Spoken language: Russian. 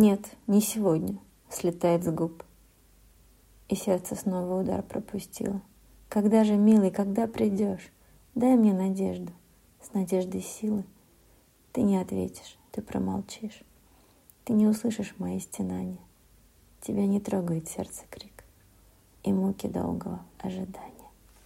Нет, не сегодня, слетает с губ. И сердце снова удар пропустило. Когда же, милый, когда придешь? Дай мне надежду, с надеждой силы. Ты не ответишь, ты промолчишь. Ты не услышишь мои стенания. Тебя не трогает сердце крик и муки долгого ожидания.